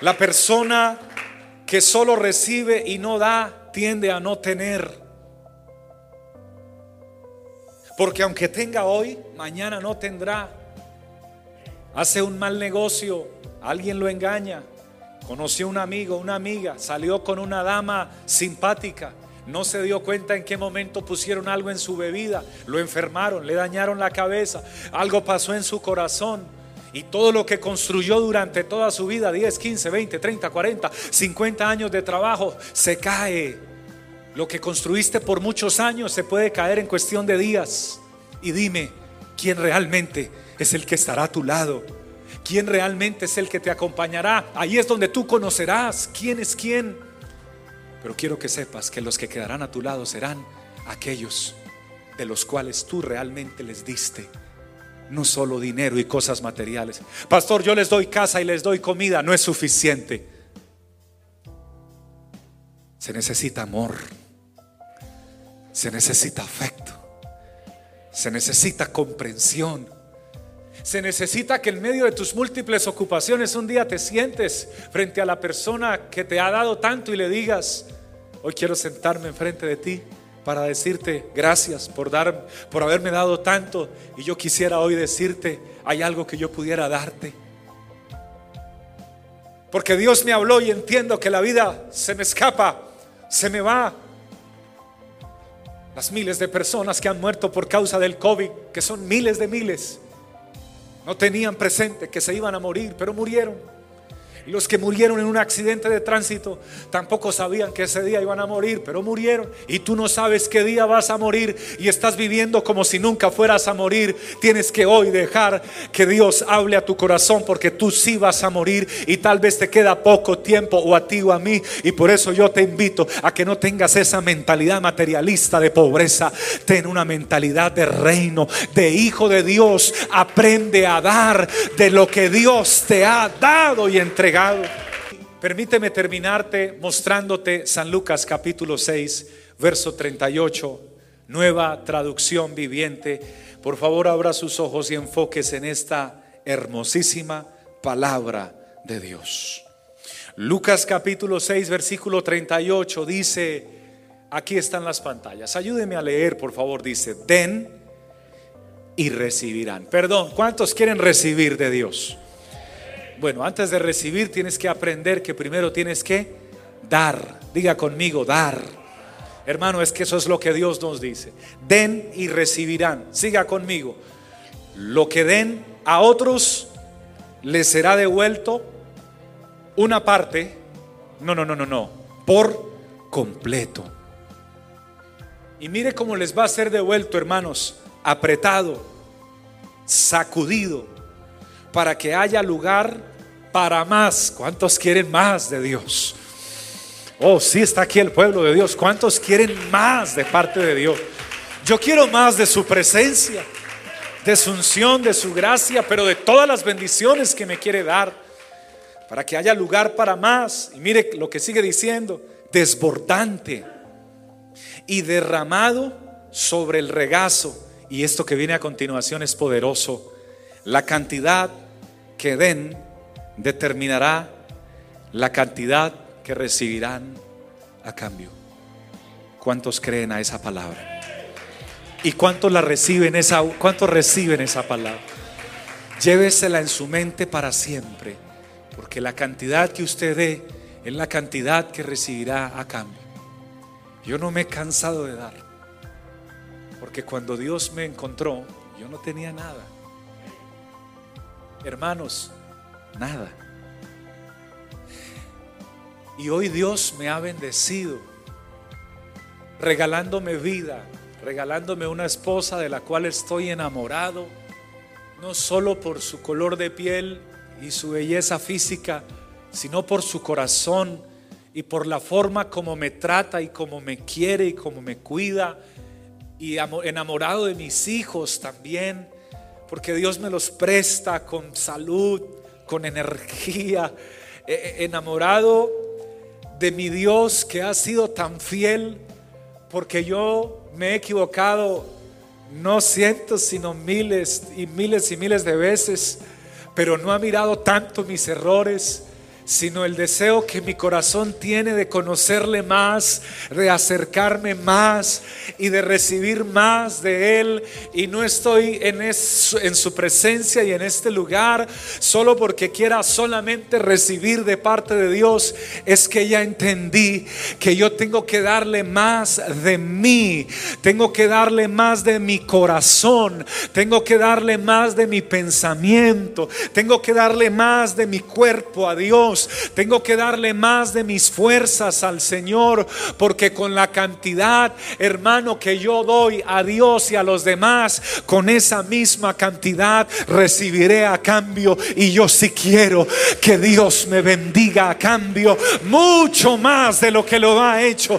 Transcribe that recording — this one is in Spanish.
La persona que solo recibe y no da tiende a no tener. Porque aunque tenga hoy, mañana no tendrá. Hace un mal negocio, alguien lo engaña. Conoció un amigo, una amiga, salió con una dama simpática. No se dio cuenta en qué momento pusieron algo en su bebida, lo enfermaron, le dañaron la cabeza, algo pasó en su corazón. Y todo lo que construyó durante toda su vida, 10, 15, 20, 30, 40, 50 años de trabajo, se cae. Lo que construiste por muchos años se puede caer en cuestión de días. Y dime, ¿quién realmente es el que estará a tu lado? ¿Quién realmente es el que te acompañará? Ahí es donde tú conocerás quién es quién. Pero quiero que sepas que los que quedarán a tu lado serán aquellos de los cuales tú realmente les diste no solo dinero y cosas materiales. Pastor, yo les doy casa y les doy comida, no es suficiente. Se necesita amor, se necesita afecto, se necesita comprensión, se necesita que en medio de tus múltiples ocupaciones un día te sientes frente a la persona que te ha dado tanto y le digas, hoy quiero sentarme enfrente de ti para decirte gracias por dar por haberme dado tanto y yo quisiera hoy decirte, hay algo que yo pudiera darte. Porque Dios me habló y entiendo que la vida se me escapa, se me va. Las miles de personas que han muerto por causa del COVID, que son miles de miles, no tenían presente que se iban a morir, pero murieron. Y los que murieron en un accidente de tránsito tampoco sabían que ese día iban a morir, pero murieron. Y tú no sabes qué día vas a morir y estás viviendo como si nunca fueras a morir. Tienes que hoy dejar que Dios hable a tu corazón porque tú sí vas a morir y tal vez te queda poco tiempo o a ti o a mí. Y por eso yo te invito a que no tengas esa mentalidad materialista de pobreza. Ten una mentalidad de reino, de hijo de Dios. Aprende a dar de lo que Dios te ha dado y entregado. Permíteme terminarte mostrándote San Lucas capítulo 6, verso 38, nueva traducción viviente. Por favor, abra sus ojos y enfoques en esta hermosísima palabra de Dios. Lucas capítulo 6, versículo 38 dice, aquí están las pantallas, ayúdeme a leer, por favor, dice, den y recibirán. Perdón, ¿cuántos quieren recibir de Dios? Bueno, antes de recibir tienes que aprender que primero tienes que dar. Diga conmigo, dar. Hermano, es que eso es lo que Dios nos dice. Den y recibirán. Siga conmigo. Lo que den a otros les será devuelto una parte. No, no, no, no, no. Por completo. Y mire cómo les va a ser devuelto, hermanos. Apretado, sacudido para que haya lugar para más. ¿Cuántos quieren más de Dios? Oh, sí está aquí el pueblo de Dios. ¿Cuántos quieren más de parte de Dios? Yo quiero más de su presencia, de su unción, de su gracia, pero de todas las bendiciones que me quiere dar, para que haya lugar para más. Y mire lo que sigue diciendo, desbordante y derramado sobre el regazo. Y esto que viene a continuación es poderoso. La cantidad que den determinará la cantidad que recibirán a cambio. ¿Cuántos creen a esa palabra? ¿Y cuántos la reciben esa cuántos reciben esa palabra? Llévesela en su mente para siempre, porque la cantidad que usted dé es la cantidad que recibirá a cambio. Yo no me he cansado de dar, porque cuando Dios me encontró, yo no tenía nada. Hermanos, nada. Y hoy Dios me ha bendecido, regalándome vida, regalándome una esposa de la cual estoy enamorado, no solo por su color de piel y su belleza física, sino por su corazón y por la forma como me trata y como me quiere y como me cuida, y enamorado de mis hijos también porque Dios me los presta con salud, con energía, enamorado de mi Dios que ha sido tan fiel, porque yo me he equivocado no cientos, sino miles y miles y miles de veces, pero no ha mirado tanto mis errores, sino el deseo que mi corazón tiene de conocerle más, de acercarme más y de recibir más de Él. Y no estoy en, su presencia y en este lugar solo porque quiera solamente recibir de parte de Dios. Es que ya entendí que yo tengo que darle más de mí, tengo que darle más de mi corazón, tengo que darle más de mi pensamiento, tengo que darle más de mi cuerpo a Dios tengo que darle más de mis fuerzas al Señor, porque con la cantidad, hermano, que yo doy a Dios y a los demás, con esa misma cantidad recibiré a cambio. Y yo si quiero que Dios me bendiga a cambio mucho más de lo que lo ha hecho.